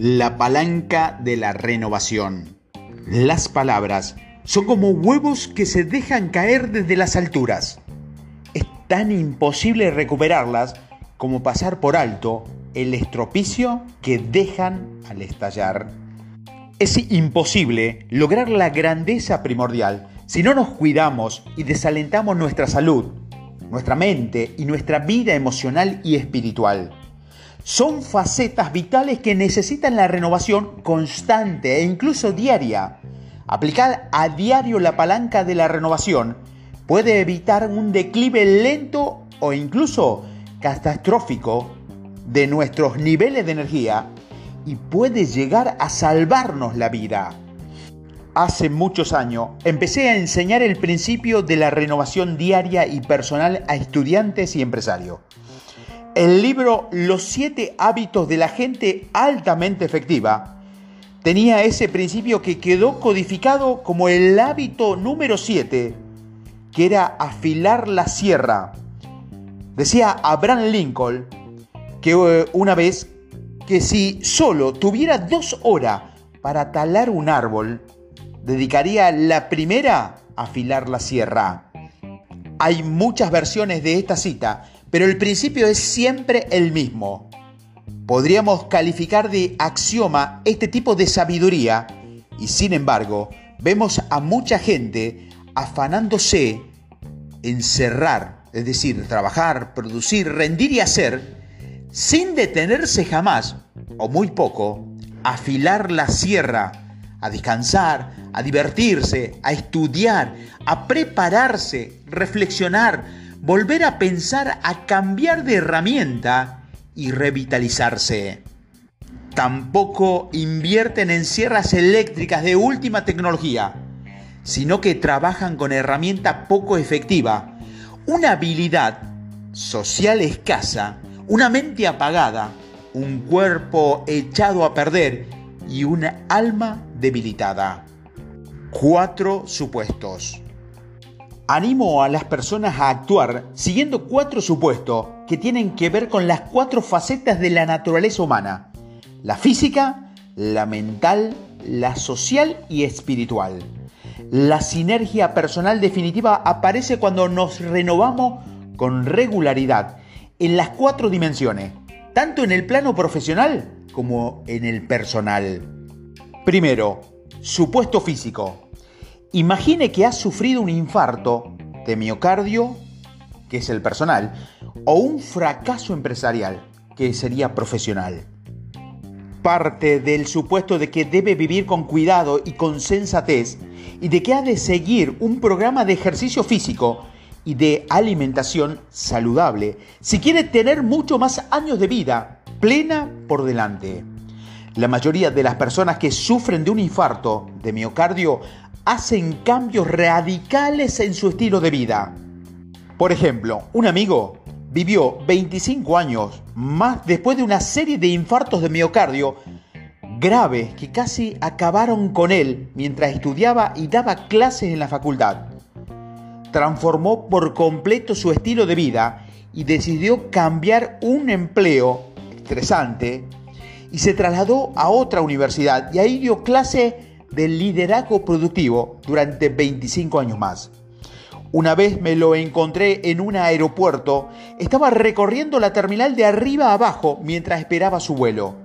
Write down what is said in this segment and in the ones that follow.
La palanca de la renovación. Las palabras son como huevos que se dejan caer desde las alturas. Es tan imposible recuperarlas como pasar por alto el estropicio que dejan al estallar. Es imposible lograr la grandeza primordial si no nos cuidamos y desalentamos nuestra salud, nuestra mente y nuestra vida emocional y espiritual son facetas vitales que necesitan la renovación constante e incluso diaria. Aplicar a diario la palanca de la renovación puede evitar un declive lento o incluso catastrófico de nuestros niveles de energía y puede llegar a salvarnos la vida. Hace muchos años empecé a enseñar el principio de la renovación diaria y personal a estudiantes y empresarios. El libro Los siete hábitos de la gente altamente efectiva tenía ese principio que quedó codificado como el hábito número 7, que era afilar la sierra. Decía Abraham Lincoln que eh, una vez que si solo tuviera dos horas para talar un árbol, dedicaría la primera a afilar la sierra. Hay muchas versiones de esta cita, pero el principio es siempre el mismo. Podríamos calificar de axioma este tipo de sabiduría y sin embargo vemos a mucha gente afanándose en cerrar, es decir, trabajar, producir, rendir y hacer, sin detenerse jamás, o muy poco, a afilar la sierra, a descansar, a divertirse, a estudiar, a prepararse, reflexionar, volver a pensar a cambiar de herramienta y revitalizarse. Tampoco invierten en sierras eléctricas de última tecnología, sino que trabajan con herramienta poco efectiva, una habilidad social escasa, una mente apagada, un cuerpo echado a perder y una alma debilitada. Cuatro supuestos. Animo a las personas a actuar siguiendo cuatro supuestos que tienen que ver con las cuatro facetas de la naturaleza humana. La física, la mental, la social y espiritual. La sinergia personal definitiva aparece cuando nos renovamos con regularidad en las cuatro dimensiones, tanto en el plano profesional como en el personal. Primero, supuesto físico. Imagine que ha sufrido un infarto de miocardio, que es el personal, o un fracaso empresarial, que sería profesional. Parte del supuesto de que debe vivir con cuidado y con sensatez y de que ha de seguir un programa de ejercicio físico y de alimentación saludable si quiere tener mucho más años de vida plena por delante. La mayoría de las personas que sufren de un infarto de miocardio hacen cambios radicales en su estilo de vida. Por ejemplo, un amigo vivió 25 años más después de una serie de infartos de miocardio graves que casi acabaron con él mientras estudiaba y daba clases en la facultad. Transformó por completo su estilo de vida y decidió cambiar un empleo estresante y se trasladó a otra universidad y ahí dio clase del liderazgo productivo durante 25 años más. Una vez me lo encontré en un aeropuerto, estaba recorriendo la terminal de arriba a abajo mientras esperaba su vuelo.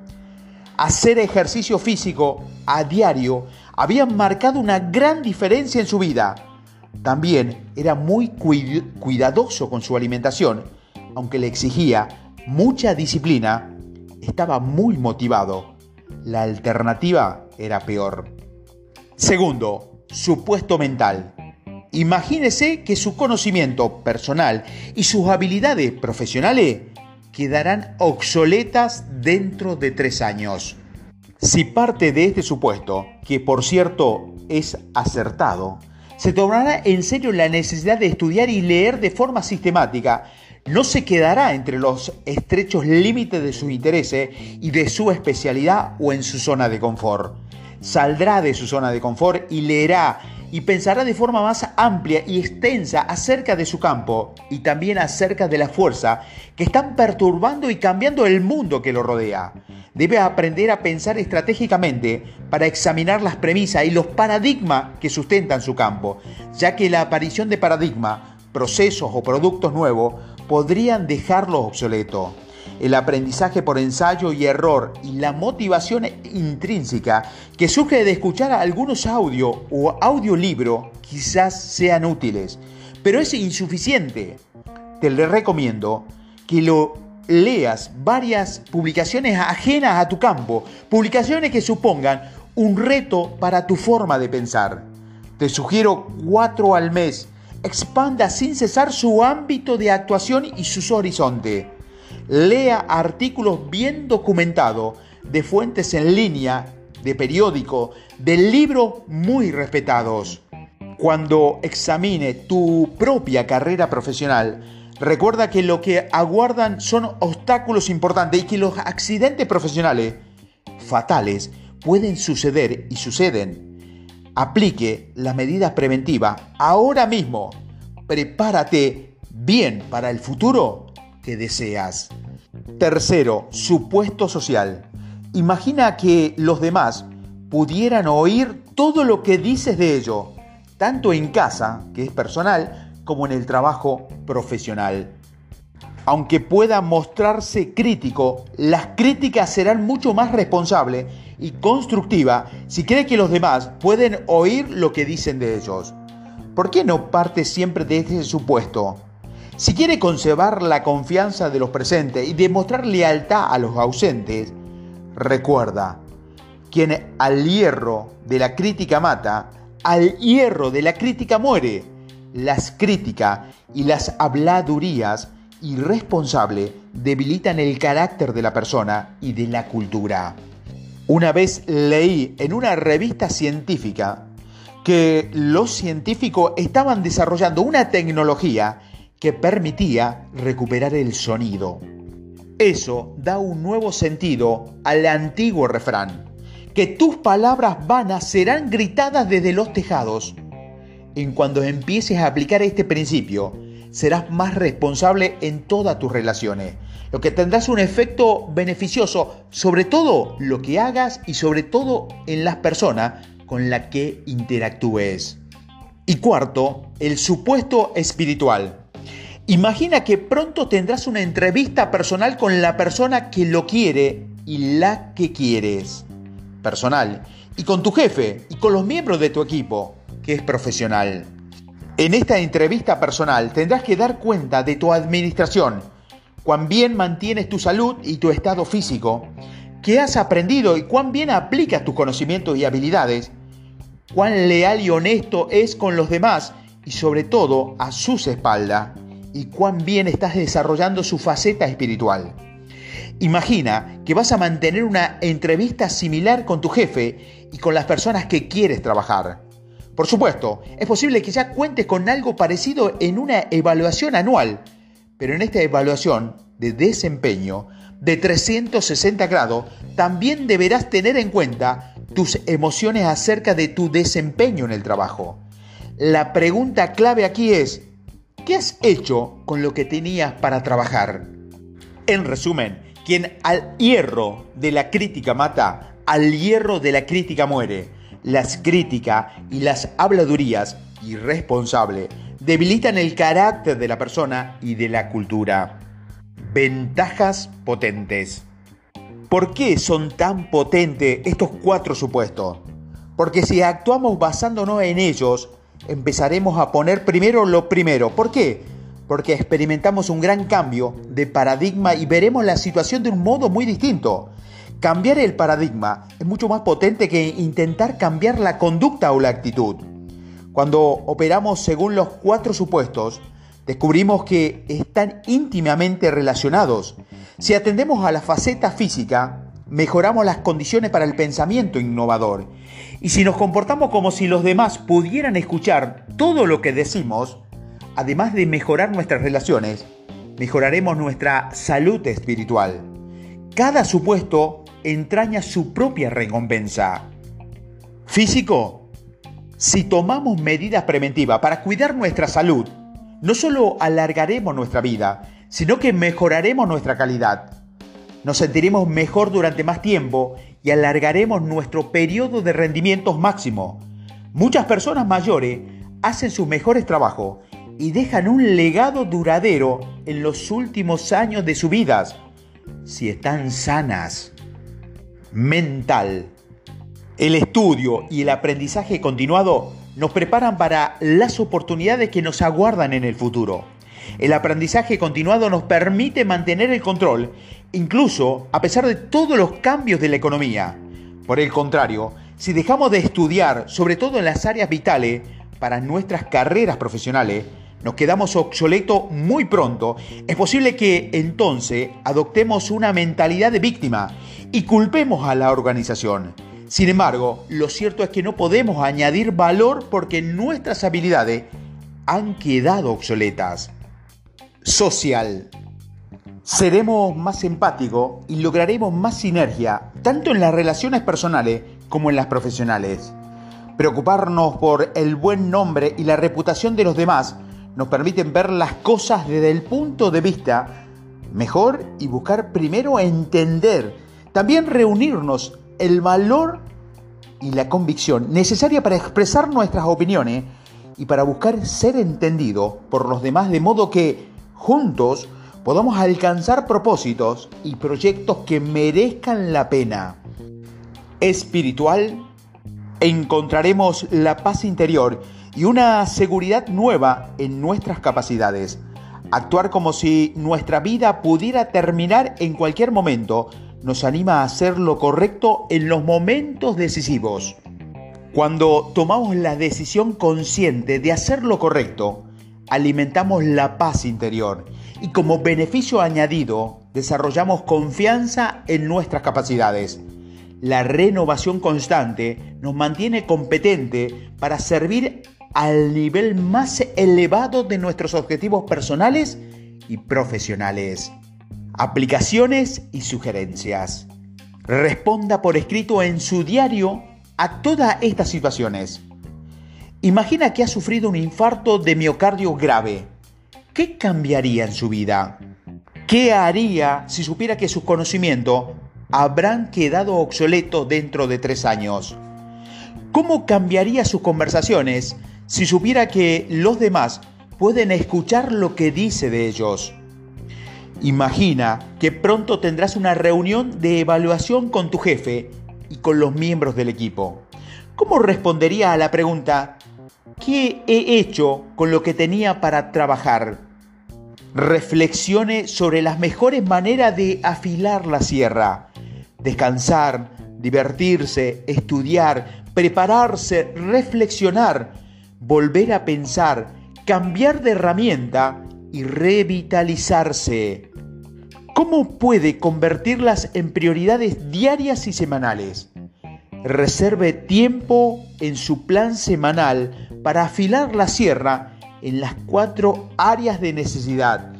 Hacer ejercicio físico a diario había marcado una gran diferencia en su vida. También era muy cuidadoso con su alimentación, aunque le exigía mucha disciplina, estaba muy motivado. La alternativa era peor. Segundo, supuesto mental. Imagínese que su conocimiento personal y sus habilidades profesionales quedarán obsoletas dentro de tres años. Si parte de este supuesto, que por cierto es acertado, se tomará en serio la necesidad de estudiar y leer de forma sistemática, no se quedará entre los estrechos límites de sus intereses y de su especialidad o en su zona de confort saldrá de su zona de confort y leerá y pensará de forma más amplia y extensa acerca de su campo y también acerca de la fuerza que están perturbando y cambiando el mundo que lo rodea. Debe aprender a pensar estratégicamente para examinar las premisas y los paradigmas que sustentan su campo, ya que la aparición de paradigmas, procesos o productos nuevos podrían dejarlo obsoleto el aprendizaje por ensayo y error y la motivación intrínseca que surge de escuchar algunos audios o audiolibro quizás sean útiles, pero es insuficiente. Te recomiendo que lo leas varias publicaciones ajenas a tu campo, publicaciones que supongan un reto para tu forma de pensar. Te sugiero cuatro al mes. Expanda sin cesar su ámbito de actuación y sus horizontes lea artículos bien documentados de fuentes en línea, de periódico, de libros muy respetados. Cuando examine tu propia carrera profesional, recuerda que lo que aguardan son obstáculos importantes y que los accidentes profesionales fatales pueden suceder y suceden. Aplique las medidas preventivas ahora mismo. Prepárate bien para el futuro que deseas. Tercero, supuesto social. Imagina que los demás pudieran oír todo lo que dices de ello, tanto en casa, que es personal, como en el trabajo profesional. Aunque pueda mostrarse crítico, las críticas serán mucho más responsables y constructivas si cree que los demás pueden oír lo que dicen de ellos. ¿Por qué no parte siempre de este supuesto? Si quiere conservar la confianza de los presentes y demostrar lealtad a los ausentes, recuerda, quien al hierro de la crítica mata, al hierro de la crítica muere. Las críticas y las habladurías irresponsables debilitan el carácter de la persona y de la cultura. Una vez leí en una revista científica que los científicos estaban desarrollando una tecnología que permitía recuperar el sonido. Eso da un nuevo sentido al antiguo refrán, que tus palabras vanas serán gritadas desde los tejados. En cuando empieces a aplicar este principio, serás más responsable en todas tus relaciones, lo que tendrás un efecto beneficioso sobre todo lo que hagas y sobre todo en las personas con las que interactúes. Y cuarto, el supuesto espiritual. Imagina que pronto tendrás una entrevista personal con la persona que lo quiere y la que quieres. Personal. Y con tu jefe y con los miembros de tu equipo, que es profesional. En esta entrevista personal tendrás que dar cuenta de tu administración, cuán bien mantienes tu salud y tu estado físico, qué has aprendido y cuán bien aplicas tus conocimientos y habilidades, cuán leal y honesto es con los demás y sobre todo a sus espaldas y cuán bien estás desarrollando su faceta espiritual. Imagina que vas a mantener una entrevista similar con tu jefe y con las personas que quieres trabajar. Por supuesto, es posible que ya cuentes con algo parecido en una evaluación anual, pero en esta evaluación de desempeño de 360 grados también deberás tener en cuenta tus emociones acerca de tu desempeño en el trabajo. La pregunta clave aquí es, ¿Qué has hecho con lo que tenías para trabajar? En resumen, quien al hierro de la crítica mata, al hierro de la crítica muere. Las críticas y las habladurías irresponsables debilitan el carácter de la persona y de la cultura. Ventajas potentes. ¿Por qué son tan potentes estos cuatro supuestos? Porque si actuamos basándonos en ellos, empezaremos a poner primero lo primero. ¿Por qué? Porque experimentamos un gran cambio de paradigma y veremos la situación de un modo muy distinto. Cambiar el paradigma es mucho más potente que intentar cambiar la conducta o la actitud. Cuando operamos según los cuatro supuestos, descubrimos que están íntimamente relacionados. Si atendemos a la faceta física, mejoramos las condiciones para el pensamiento innovador. Y si nos comportamos como si los demás pudieran escuchar todo lo que decimos, además de mejorar nuestras relaciones, mejoraremos nuestra salud espiritual. Cada supuesto entraña su propia recompensa. Físico, Si tomamos medidas preventivas para cuidar nuestra salud, no solo alargaremos nuestra vida, sino que mejoraremos nuestra calidad. Nos sentiremos mejor durante más tiempo y alargaremos nuestro periodo de rendimientos máximo. Muchas personas mayores hacen sus mejores trabajos y dejan un legado duradero en los últimos años de sus vidas, si están sanas. Mental. El estudio y el aprendizaje continuado nos preparan para las oportunidades que nos aguardan en el futuro. El aprendizaje continuado nos permite mantener el control, incluso a pesar de todos los cambios de la economía. Por el contrario, si dejamos de estudiar, sobre todo en las áreas vitales, para nuestras carreras profesionales, nos quedamos obsoletos muy pronto, es posible que entonces adoptemos una mentalidad de víctima y culpemos a la organización. Sin embargo, lo cierto es que no podemos añadir valor porque nuestras habilidades han quedado obsoletas social. Seremos más empáticos y lograremos más sinergia, tanto en las relaciones personales como en las profesionales. Preocuparnos por el buen nombre y la reputación de los demás nos permiten ver las cosas desde el punto de vista mejor y buscar primero entender, también reunirnos el valor y la convicción necesaria para expresar nuestras opiniones y para buscar ser entendido por los demás de modo que juntos podamos alcanzar propósitos y proyectos que merezcan la pena. Espiritual, encontraremos la paz interior y una seguridad nueva en nuestras capacidades. Actuar como si nuestra vida pudiera terminar en cualquier momento nos anima a hacer lo correcto en los momentos decisivos. Cuando tomamos la decisión consciente de hacer lo correcto, alimentamos la paz interior y como beneficio añadido desarrollamos confianza en nuestras capacidades. La renovación constante nos mantiene competente para servir al nivel más elevado de nuestros objetivos personales y profesionales. Aplicaciones y sugerencias. Responda por escrito en su diario a todas estas situaciones. Imagina que ha sufrido un infarto de miocardio grave. ¿Qué cambiaría en su vida? ¿Qué haría si supiera que sus conocimientos habrán quedado obsoletos dentro de tres años? ¿Cómo cambiaría sus conversaciones si supiera que los demás pueden escuchar lo que dice de ellos? Imagina que pronto tendrás una reunión de evaluación con tu jefe y con los miembros del equipo. ¿Cómo respondería a la pregunta, ¿Qué he hecho con lo que tenía para trabajar? Reflexione sobre las mejores maneras de afilar la sierra. Descansar, divertirse, estudiar, prepararse, reflexionar, volver a pensar, cambiar de herramienta y revitalizarse. ¿Cómo puede convertirlas en prioridades diarias y semanales? Reserve tiempo en su plan semanal para afilar la sierra en las cuatro áreas de necesidad,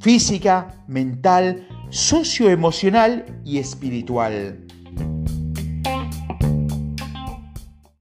física, mental, socioemocional y espiritual.